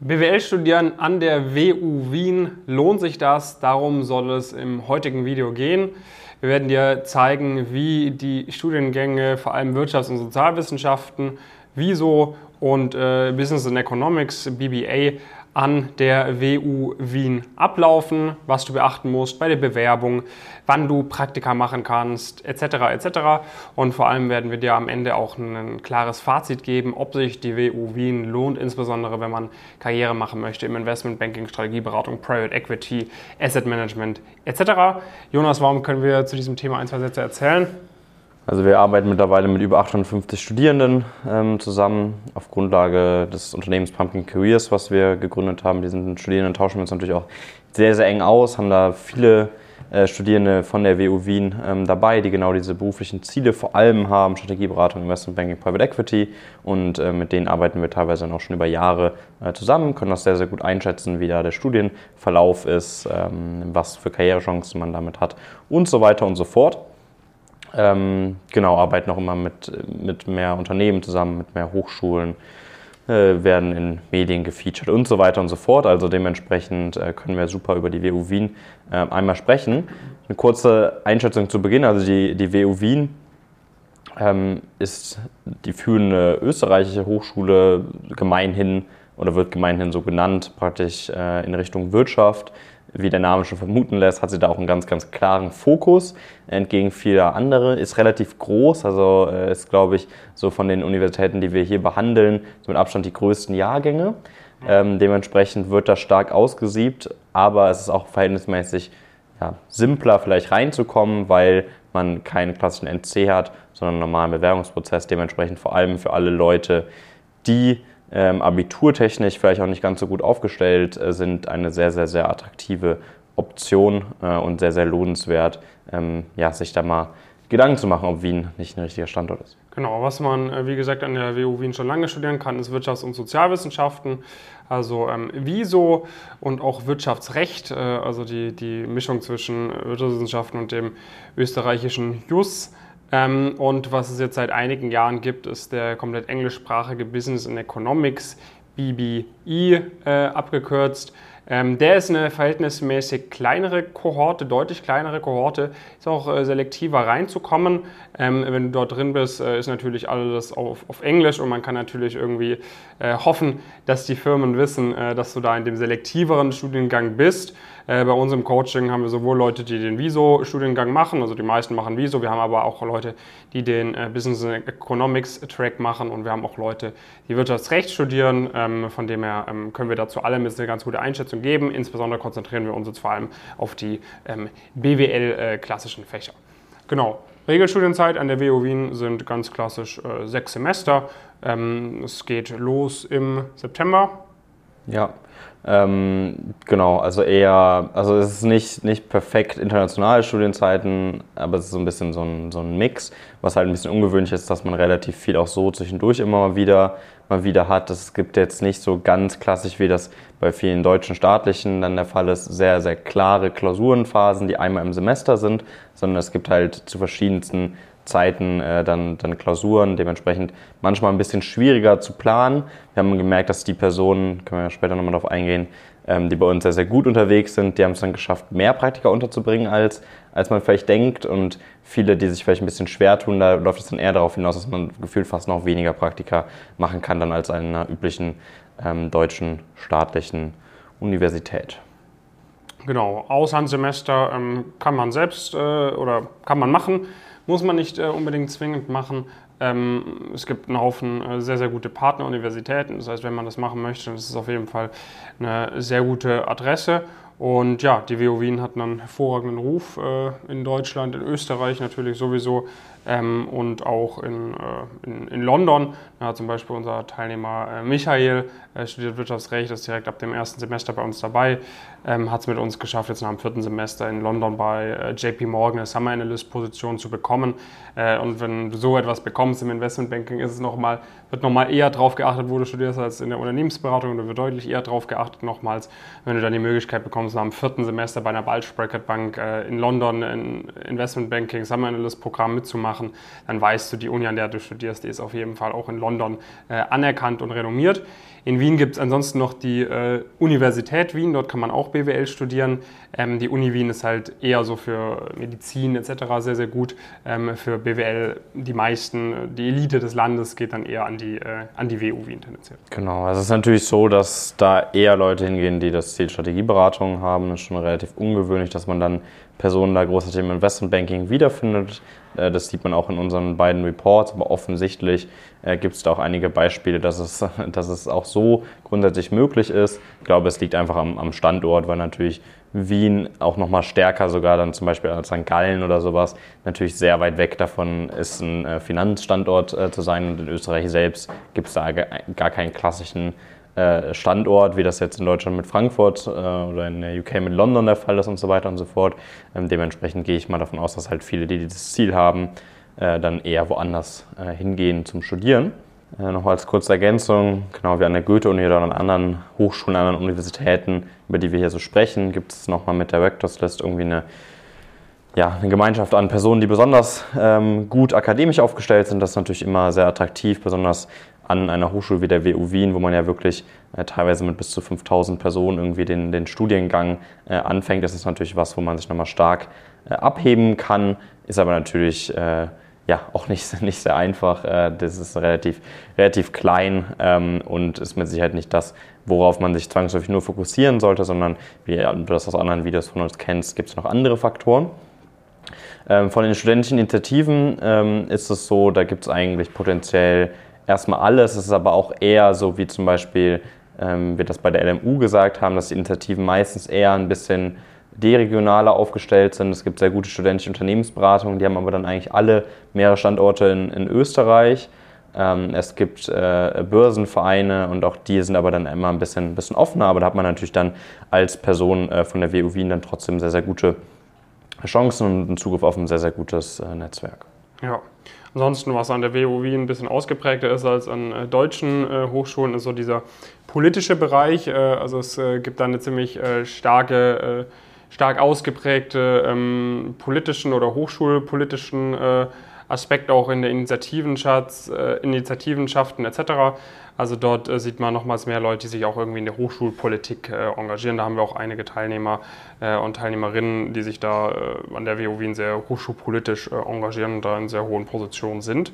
BWL studieren an der WU Wien, lohnt sich das? Darum soll es im heutigen Video gehen. Wir werden dir zeigen, wie die Studiengänge, vor allem Wirtschafts- und Sozialwissenschaften, Wieso und äh, Business and Economics, BBA, an der WU Wien ablaufen, was du beachten musst bei der Bewerbung, wann du Praktika machen kannst, etc. etc. Und vor allem werden wir dir am Ende auch ein klares Fazit geben, ob sich die WU Wien lohnt, insbesondere wenn man Karriere machen möchte im Investmentbanking, Strategieberatung, Private Equity, Asset Management etc. Jonas, warum können wir zu diesem Thema ein, zwei Sätze erzählen? Also wir arbeiten mittlerweile mit über 850 Studierenden ähm, zusammen auf Grundlage des Unternehmens Pumpkin Careers, was wir gegründet haben. Diesen Studierenden tauschen wir uns natürlich auch sehr, sehr eng aus, haben da viele äh, Studierende von der WU Wien ähm, dabei, die genau diese beruflichen Ziele vor allem haben, Strategieberatung, Investmentbanking, Private Equity und äh, mit denen arbeiten wir teilweise noch schon über Jahre äh, zusammen, können das sehr, sehr gut einschätzen, wie da der Studienverlauf ist, ähm, was für Karrierechancen man damit hat und so weiter und so fort. Ähm, genau, arbeiten auch immer mit, mit mehr Unternehmen zusammen, mit mehr Hochschulen, äh, werden in Medien gefeatured und so weiter und so fort. Also dementsprechend äh, können wir super über die WU Wien äh, einmal sprechen. Eine kurze Einschätzung zu Beginn. Also die, die WU Wien ähm, ist die führende österreichische Hochschule gemeinhin oder wird gemeinhin so genannt, praktisch äh, in Richtung Wirtschaft wie der Name schon vermuten lässt, hat sie da auch einen ganz, ganz klaren Fokus entgegen vieler andere. Ist relativ groß, also äh, ist, glaube ich, so von den Universitäten, die wir hier behandeln, mit Abstand die größten Jahrgänge. Ähm, dementsprechend wird das stark ausgesiebt, aber es ist auch verhältnismäßig ja, simpler vielleicht reinzukommen, weil man keinen klassischen NC hat, sondern einen normalen Bewerbungsprozess. Dementsprechend vor allem für alle Leute, die ähm, abiturtechnisch vielleicht auch nicht ganz so gut aufgestellt äh, sind, eine sehr, sehr, sehr attraktive Option äh, und sehr, sehr lohnenswert, ähm, ja, sich da mal Gedanken zu machen, ob Wien nicht ein richtiger Standort ist. Genau, was man, äh, wie gesagt, an der WU Wien schon lange studieren kann, ist Wirtschafts- und Sozialwissenschaften, also ähm, Wieso und auch Wirtschaftsrecht, äh, also die, die Mischung zwischen Wirtschaftswissenschaften und dem österreichischen Jus. Ähm, und was es jetzt seit einigen Jahren gibt, ist der komplett englischsprachige Business and Economics, BBE äh, abgekürzt. Ähm, der ist eine verhältnismäßig kleinere Kohorte, deutlich kleinere Kohorte, ist auch äh, selektiver reinzukommen. Ähm, wenn du dort drin bist, äh, ist natürlich alles auf, auf, Englisch und man kann natürlich irgendwie äh, hoffen, dass die Firmen wissen, äh, dass du da in dem selektiveren Studiengang bist. Äh, bei uns im Coaching haben wir sowohl Leute, die den Viso-Studiengang machen, also die meisten machen Viso, wir haben aber auch Leute, die den äh, Business Economics Track machen und wir haben auch Leute, die Wirtschaftsrecht studieren. Ähm, von dem her ähm, können wir dazu jetzt eine ganz gute Einschätzung geben. Insbesondere konzentrieren wir uns jetzt vor allem auf die ähm, BWL-klassischen äh, Fächer. Genau. Regelstudienzeit an der WU Wien sind ganz klassisch äh, sechs Semester. Ähm, es geht los im September. Ja, ähm, genau, also eher, also es ist nicht, nicht perfekt internationale Studienzeiten, aber es ist so ein bisschen so ein, so ein Mix, was halt ein bisschen ungewöhnlich ist, dass man relativ viel auch so zwischendurch immer mal wieder, mal wieder hat. Es gibt jetzt nicht so ganz klassisch, wie das bei vielen deutschen staatlichen dann der Fall ist, sehr, sehr klare Klausurenphasen, die einmal im Semester sind, sondern es gibt halt zu verschiedensten Zeiten äh, dann, dann Klausuren, dementsprechend manchmal ein bisschen schwieriger zu planen. Wir haben gemerkt, dass die Personen, können wir später nochmal darauf eingehen, ähm, die bei uns sehr, sehr gut unterwegs sind, die haben es dann geschafft, mehr Praktika unterzubringen, als, als man vielleicht denkt. Und viele, die sich vielleicht ein bisschen schwer tun, da läuft es dann eher darauf hinaus, dass man gefühlt fast noch weniger Praktika machen kann, dann als an einer üblichen ähm, deutschen staatlichen Universität. Genau, Auslandssemester ähm, kann man selbst äh, oder kann man machen. Muss man nicht äh, unbedingt zwingend machen. Ähm, es gibt einen Haufen äh, sehr, sehr gute Partneruniversitäten. Das heißt, wenn man das machen möchte, dann ist es auf jeden Fall eine sehr gute Adresse. Und ja, die WO Wien hat einen hervorragenden Ruf äh, in Deutschland, in Österreich natürlich sowieso ähm, und auch in, äh, in, in, London. Da hat zum Beispiel unser Teilnehmer äh, Michael äh, studiert Wirtschaftsrecht, ist direkt ab dem ersten Semester bei uns dabei, ähm, hat es mit uns geschafft, jetzt nach dem vierten Semester in London bei äh, JP Morgan eine Summer Analyst Position zu bekommen. Äh, und wenn du so etwas bekommst im Investmentbanking, ist es noch mal, wird nochmal eher darauf geachtet, wo du studierst, als in der Unternehmensberatung. Da wird deutlich eher darauf geachtet, nochmals, wenn du dann die Möglichkeit bekommst, uns nach dem vierten Semester bei einer Bulge Bracket Bank äh, in London ein Investment Banking Summer Analyst Programm mitzumachen, dann weißt du, die Uni, an der du studierst, die ist auf jeden Fall auch in London äh, anerkannt und renommiert. In Wien gibt es ansonsten noch die äh, Universität Wien, dort kann man auch BWL studieren. Ähm, die Uni Wien ist halt eher so für Medizin etc. sehr, sehr gut. Ähm, für BWL die meisten, die Elite des Landes geht dann eher an die, äh, an die WU Wien tendenziell. Genau, also es ist natürlich so, dass da eher Leute hingehen, die das Ziel Strategieberatung haben. Das ist schon relativ ungewöhnlich, dass man dann Personen da großartig im Investmentbanking wiederfindet. Äh, das sieht man auch in unseren beiden Reports, aber offensichtlich äh, gibt es da auch einige Beispiele, dass es, dass es auch so grundsätzlich möglich ist. Ich glaube, es liegt einfach am, am Standort, weil natürlich Wien auch nochmal stärker sogar dann zum Beispiel als St. Gallen oder sowas natürlich sehr weit weg davon ist, ein äh, Finanzstandort zu sein. Und in Österreich selbst gibt es da gar keinen klassischen Standort, wie das jetzt in Deutschland mit Frankfurt oder in der UK mit London der Fall ist und so weiter und so fort. Ähm, dementsprechend gehe ich mal davon aus, dass halt viele, die dieses Ziel haben, äh, dann eher woanders äh, hingehen zum Studieren. Äh, noch als kurze Ergänzung, genau wie an der Goethe-Uni oder an anderen Hochschulen, an anderen Universitäten, über die wir hier so sprechen, gibt es nochmal mit der Rectors List irgendwie eine, ja, eine Gemeinschaft an Personen, die besonders ähm, gut akademisch aufgestellt sind. Das ist natürlich immer sehr attraktiv, besonders an einer Hochschule wie der WU Wien, wo man ja wirklich äh, teilweise mit bis zu 5000 Personen irgendwie den, den Studiengang äh, anfängt. Das ist natürlich was, wo man sich nochmal stark äh, abheben kann, ist aber natürlich äh, ja, auch nicht, nicht sehr einfach. Äh, das ist relativ, relativ klein ähm, und ist mit Sicherheit nicht das, worauf man sich zwangsläufig nur fokussieren sollte, sondern wie du das aus anderen Videos von uns kennst, gibt es noch andere Faktoren. Ähm, von den studentischen Initiativen ähm, ist es so, da gibt es eigentlich potenziell erstmal alles. Es ist aber auch eher so, wie zum Beispiel ähm, wir das bei der LMU gesagt haben, dass die Initiativen meistens eher ein bisschen deregionaler aufgestellt sind. Es gibt sehr gute studentische Unternehmensberatungen, die haben aber dann eigentlich alle mehrere Standorte in, in Österreich. Ähm, es gibt äh, Börsenvereine und auch die sind aber dann immer ein bisschen, bisschen offener, aber da hat man natürlich dann als Person äh, von der WU Wien dann trotzdem sehr, sehr gute Chancen und einen Zugriff auf ein sehr, sehr gutes äh, Netzwerk. Ja. Ansonsten, was an der WU ein bisschen ausgeprägter ist als an äh, deutschen äh, Hochschulen, ist so dieser politische Bereich. Äh, also es gibt da eine ziemlich starke stark ausgeprägte ähm, politischen oder hochschulpolitischen äh, Aspekt auch in der Initiativenschatz, äh, Initiativenschaften etc. Also dort äh, sieht man nochmals mehr Leute, die sich auch irgendwie in der Hochschulpolitik äh, engagieren. Da haben wir auch einige Teilnehmer äh, und Teilnehmerinnen, die sich da äh, an der WU Wien sehr hochschulpolitisch engagieren und da in sehr hohen Positionen sind.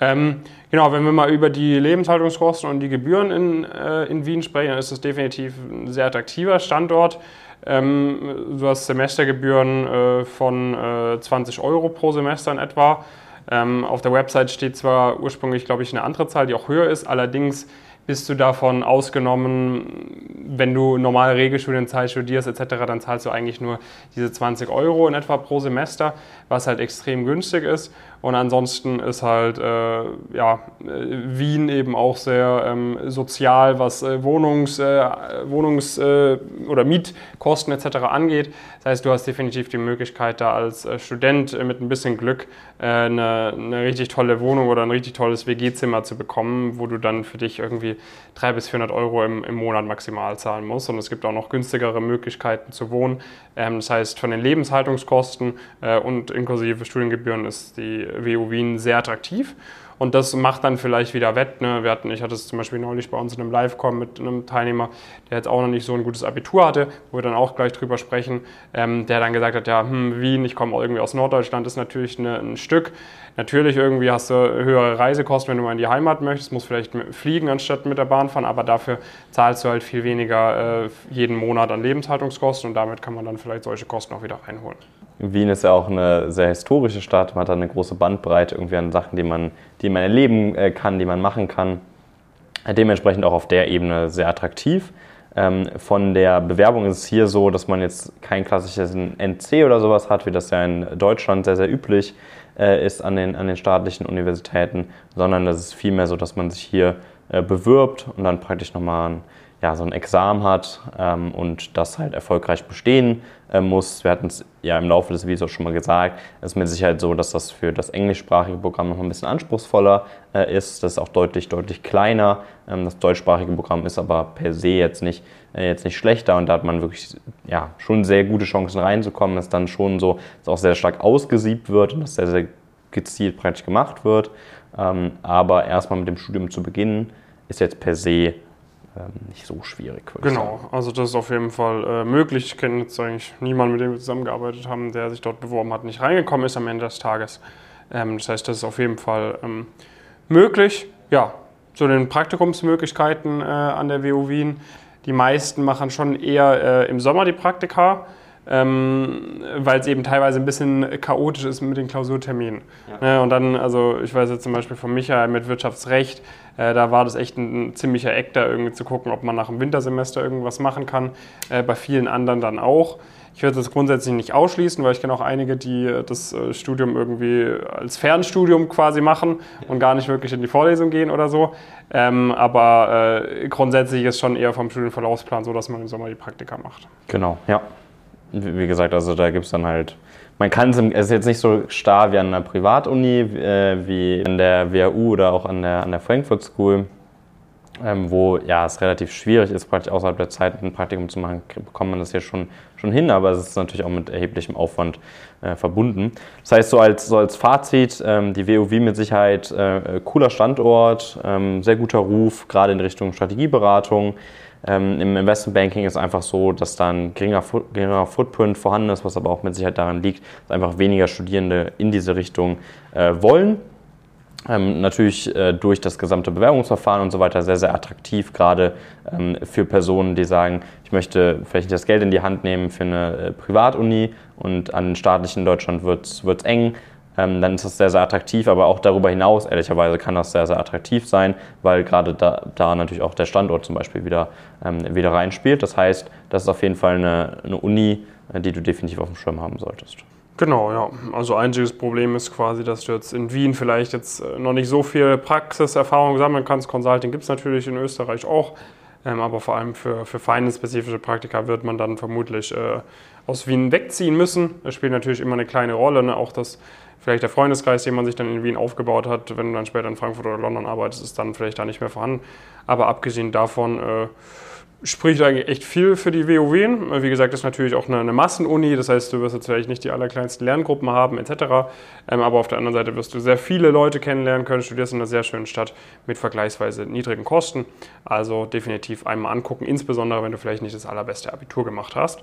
Ähm, genau, wenn wir mal über die Lebenshaltungskosten und die Gebühren in, in Wien sprechen, dann ist es definitiv ein sehr attraktiver Standort. Ähm, du hast Semestergebühren äh, von äh, 20 Euro pro Semester in etwa. Ähm, auf der Website steht zwar ursprünglich, glaube ich, eine andere Zahl, die auch höher ist, allerdings bist du davon ausgenommen, wenn du normal Regelstudienzeit studierst etc., dann zahlst du eigentlich nur diese 20 Euro in etwa pro Semester, was halt extrem günstig ist. Und ansonsten ist halt äh, ja, Wien eben auch sehr ähm, sozial, was äh, Wohnungs-, äh, äh, oder Mietkosten etc. angeht. Das heißt, du hast definitiv die Möglichkeit, da als äh, Student mit ein bisschen Glück äh, eine, eine richtig tolle Wohnung oder ein richtig tolles WG-Zimmer zu bekommen, wo du dann für dich irgendwie 300 bis 400 Euro im, im Monat maximal zahlen musst. Und es gibt auch noch günstigere Möglichkeiten zu wohnen. Ähm, das heißt, von den Lebenshaltungskosten und inklusive Studiengebühren ist die WU Wien sehr attraktiv. Und das macht dann vielleicht wieder wett. Ne? Wir hatten, ich hatte es zum Beispiel neulich bei uns in einem Live-Com mit einem Teilnehmer, der jetzt auch noch nicht so ein gutes Abitur hatte, wo wir dann auch gleich drüber sprechen, ähm, der dann gesagt hat, ja, hm, Wien, ich komme irgendwie aus Norddeutschland, ist natürlich eine, ein Stück. Natürlich irgendwie hast du höhere Reisekosten, wenn du mal in die Heimat möchtest, musst vielleicht fliegen anstatt mit der Bahn fahren, aber dafür zahlst du halt viel weniger äh, jeden Monat an Lebenshaltungskosten und damit kann man dann vielleicht solche Kosten auch wieder reinholen. Wien ist ja auch eine sehr historische Stadt. Man hat da eine große Bandbreite irgendwie an Sachen, die man, die man erleben äh, kann, die man machen kann. Dementsprechend auch auf der Ebene sehr attraktiv. Ähm, von der Bewerbung ist es hier so, dass man jetzt kein klassisches NC oder sowas hat, wie das ja in Deutschland sehr, sehr üblich äh, ist an den, an den staatlichen Universitäten, sondern das ist vielmehr so, dass man sich hier äh, bewirbt und dann praktisch nochmal ein ja, so ein Examen hat ähm, und das halt erfolgreich bestehen äh, muss. Wir hatten es ja im Laufe des Videos auch schon mal gesagt. Es ist mit Sicherheit so, dass das für das englischsprachige Programm noch ein bisschen anspruchsvoller äh, ist. Das ist auch deutlich, deutlich kleiner. Ähm, das deutschsprachige Programm ist aber per se jetzt nicht, äh, jetzt nicht schlechter und da hat man wirklich ja, schon sehr gute Chancen reinzukommen. Es ist dann schon so, dass auch sehr stark ausgesiebt wird und dass sehr, sehr gezielt praktisch gemacht wird. Ähm, aber erstmal mit dem Studium zu beginnen, ist jetzt per se nicht so schwierig. Genau, also das ist auf jeden Fall äh, möglich. Ich kenne jetzt eigentlich niemanden, mit dem wir zusammengearbeitet haben, der sich dort beworben hat, nicht reingekommen ist am Ende des Tages. Ähm, das heißt, das ist auf jeden Fall ähm, möglich. Ja, zu den Praktikumsmöglichkeiten äh, an der WU Wien. Die meisten machen schon eher äh, im Sommer die Praktika ähm, weil es eben teilweise ein bisschen chaotisch ist mit den Klausurterminen. Ja. Ne, und dann, also ich weiß jetzt zum Beispiel von Michael mit Wirtschaftsrecht, äh, da war das echt ein, ein, ziemlicher Eck, da irgendwie zu gucken, ob man nach dem Wintersemester irgendwas machen kann. Äh, bei vielen anderen dann auch. Ich würde das grundsätzlich nicht ausschließen, weil ich kenne auch einige, die äh, das äh, Studium irgendwie als Fernstudium quasi machen und gar nicht wirklich in die Vorlesung gehen oder so. Ähm, aber äh, grundsätzlich ist schon eher vom Studienverlaufsplan so, dass man im Sommer die Praktika macht. Genau, ja wie gesagt, also da gibt es dann halt, man kann es, es ist jetzt nicht so starr wie an einer Privatuni, äh, wie an der WHU oder auch an der, an der Frankfurt School, ähm, wo ja es relativ schwierig ist, praktisch außerhalb der Zeit ein Praktikum zu machen, bekommt man das hier schon, schon hin, aber es ist natürlich auch mit erheblichem Aufwand äh, verbunden. Das heißt, so als, so als Fazit, ähm, die WUW mit Sicherheit äh, cooler Standort, ähm, sehr guter Ruf, gerade in Richtung Strategieberatung. Ähm, Im Investmentbanking ist einfach so, dass da ein geringer, geringer Footprint vorhanden ist, was aber auch mit Sicherheit daran liegt, dass einfach weniger Studierende in diese Richtung äh, wollen. Ähm, natürlich äh, durch das gesamte Bewerbungsverfahren und so weiter sehr, sehr attraktiv, gerade ähm, für Personen, die sagen, ich möchte vielleicht nicht das Geld in die Hand nehmen für eine äh, Privatuni und an staatlichen Deutschland wird es eng ähm, dann ist das sehr, sehr attraktiv. Aber auch darüber hinaus, ehrlicherweise, kann das sehr, sehr attraktiv sein, weil gerade da, da natürlich auch der Standort zum Beispiel wieder, ähm, wieder reinspielt. Das heißt, das ist auf jeden Fall eine, eine Uni, äh, die du definitiv auf dem Schirm haben solltest. Genau, ja. Also einziges Problem ist quasi, dass du jetzt in Wien vielleicht jetzt äh, noch nicht so viel Praxiserfahrung sammeln kannst. Consulting gibt es natürlich in Österreich auch. Ähm, aber vor allem für, für finance-spezifische Praktika wird man dann vermutlich äh, aus Wien wegziehen müssen. Das spielt natürlich immer eine kleine Rolle. Ne? Auch das vielleicht der Freundeskreis, den man sich dann in Wien aufgebaut hat, wenn du dann später in Frankfurt oder London arbeitest, ist dann vielleicht da nicht mehr vorhanden. Aber abgesehen davon äh, spricht eigentlich echt viel für die WoW. Wie gesagt, das ist natürlich auch eine, eine, Massenuni, das heißt, du wirst jetzt vielleicht nicht die allerkleinsten Lerngruppen haben etc. Ähm, aber auf der anderen Seite wirst du sehr viele Leute kennenlernen können, studierst in einer sehr schönen Stadt mit vergleichsweise niedrigen Kosten. Also definitiv einmal angucken, insbesondere wenn du vielleicht nicht das allerbeste Abitur gemacht hast.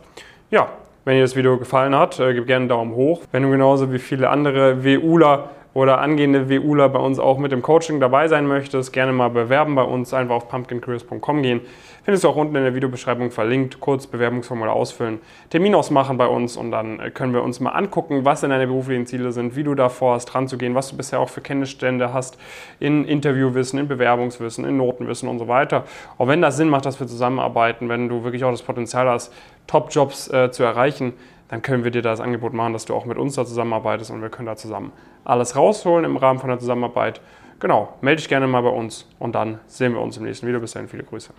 Ja, wenn dir das Video gefallen hat, äh, gib gerne einen Daumen hoch. Wenn du genauso wie viele andere WUler oder angehende WUler bei uns auch mit dem Coaching dabei sein möchtest, gerne mal bewerben bei uns, einfach auf pumpkincareers.com gehen. Findest du auch unten in der Videobeschreibung verlinkt, kurz Bewerbungsformular ausfüllen, Termin ausmachen bei uns und dann äh, können wir uns mal angucken, was deine beruflichen Ziele sind, wie du da vorhast, dran zu gehen, was du bisher auch für Kenntnisstände hast in Interviewwissen, in Bewerbungswissen, in Notenwissen und so weiter. Auch wenn das Sinn macht, dass wir zusammenarbeiten, wenn du wirklich auch das Potenzial hast, Top-Jobs äh, zu erreichen, dann können wir dir das Angebot machen, dass du auch mit uns da zusammenarbeitest und wir können da zusammen alles rausholen im Rahmen von der Zusammenarbeit. Genau, melde dich gerne mal bei uns und dann sehen wir uns im nächsten Video. Bis dahin, viele Grüße.